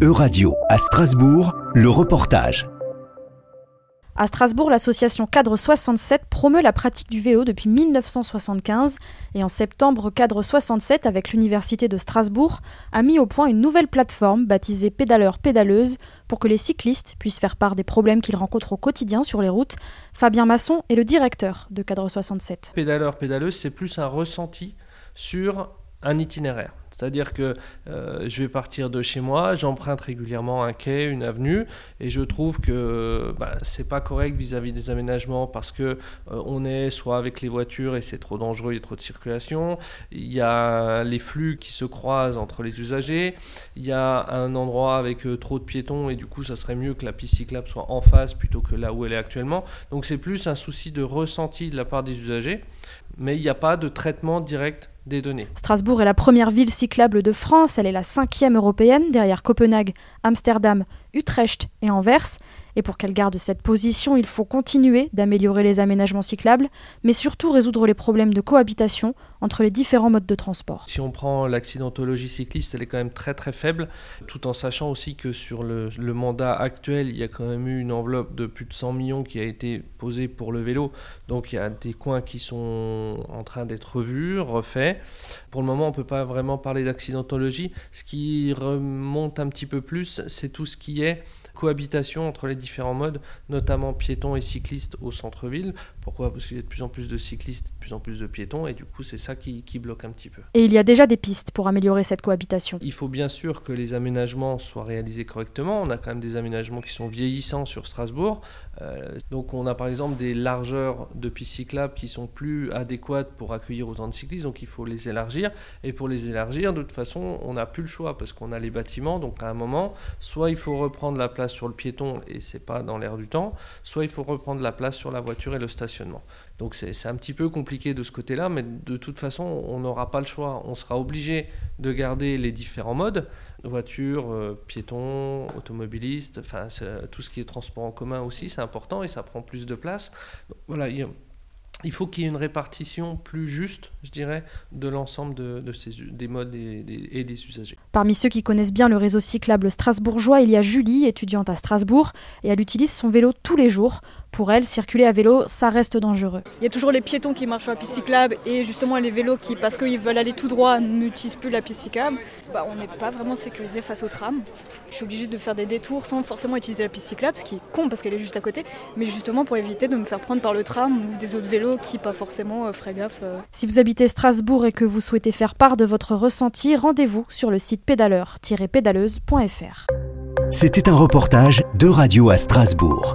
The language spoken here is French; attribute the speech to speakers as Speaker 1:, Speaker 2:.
Speaker 1: Euradio à Strasbourg, le reportage.
Speaker 2: À Strasbourg, l'association Cadre 67 promeut la pratique du vélo depuis 1975 et en septembre, Cadre 67, avec l'Université de Strasbourg, a mis au point une nouvelle plateforme baptisée Pédaleur Pédaleuse pour que les cyclistes puissent faire part des problèmes qu'ils rencontrent au quotidien sur les routes. Fabien Masson est le directeur de Cadre 67.
Speaker 3: Pédaleur Pédaleuse, c'est plus un ressenti sur un itinéraire. C'est-à-dire que euh, je vais partir de chez moi, j'emprunte régulièrement un quai, une avenue, et je trouve que bah, c'est pas correct vis-à-vis des aménagements parce que euh, on est soit avec les voitures et c'est trop dangereux, il y a trop de circulation. Il y a les flux qui se croisent entre les usagers. Il y a un endroit avec euh, trop de piétons et du coup, ça serait mieux que la piste cyclable soit en face plutôt que là où elle est actuellement. Donc c'est plus un souci de ressenti de la part des usagers, mais il n'y a pas de traitement direct
Speaker 2: Strasbourg est la première ville cyclable de France, elle est la cinquième européenne, derrière Copenhague, Amsterdam, Utrecht et Anvers. Et pour qu'elle garde cette position, il faut continuer d'améliorer les aménagements cyclables, mais surtout résoudre les problèmes de cohabitation entre les différents modes de transport.
Speaker 3: Si on prend l'accidentologie cycliste, elle est quand même très très faible, tout en sachant aussi que sur le, mandat actuel, il y a quand même eu une enveloppe de plus de 100 millions qui a été posée pour le vélo. Donc il y a des coins qui sont en train d'être revus, refaits. Pour le moment, on ne peut pas vraiment parler d'accidentologie. Ce qui remonte un petit peu plus, c'est tout ce qui est cohabitation entre les différents modes, notamment piétons et cyclistes au centre-ville. Pourquoi? Parce qu'il y a de plus en plus de cyclistes, plus en plus de piétons, et du coup c'est ça qui, qui, bloque un petit peu.
Speaker 2: Et il y a déjà des pistes pour améliorer cette cohabitation.
Speaker 3: Il faut bien sûr que les aménagements soient réalisés correctement. On a quand même des aménagements qui sont vieillissants sur Strasbourg. Euh, donc on a par exemple des largeurs de pistes cyclables qui sont plus adéquates pour accueillir autant de cyclistes, donc il faut les élargir. Et pour les élargir, de toute façon, on n'a plus le choix parce qu'on a les bâtiments. Donc à un moment, soit il faut reprendre la place sur le piéton et c'est pas dans l'air du temps, soit il faut reprendre la place sur la voiture et le stationnement. Donc c'est un petit peu compliqué de ce côté-là, mais de toute façon, on n'aura pas le choix. On sera obligé de garder les différents modes, voiture, euh, piéton, automobiliste, enfin tout ce qui est transport en commun aussi, c'est important et ça prend plus de place. Voilà, il faut qu'il y ait une répartition plus juste, je dirais, de l'ensemble de, des modes et des, et des, usagers.
Speaker 2: Parmi ceux qui connaissent bien le réseau cyclable strasbourgeois, il y a Julie, étudiante à Strasbourg, et elle utilise son vélo tous les jours. Pour elle, circuler à vélo, ça reste dangereux.
Speaker 4: Il y a toujours les piétons qui marchent sur la piste cyclable et justement les vélos qui, parce qu'ils veulent aller tout droit, n'utilisent plus la piste cyclable. Bah, on n'est pas vraiment sécurisé face au tram. Je suis obligée de faire des détours sans forcément utiliser la piste cyclable, ce qui est con parce qu'elle est juste à côté, mais justement pour éviter de me faire prendre par le tram ou des autres vélos qui pas forcément euh, ferait gaffe. Euh.
Speaker 2: Si vous habitez Strasbourg et que vous souhaitez faire part de votre ressenti, rendez-vous sur le site pédaleur-pédaleuse.fr.
Speaker 1: C'était un reportage de Radio à Strasbourg.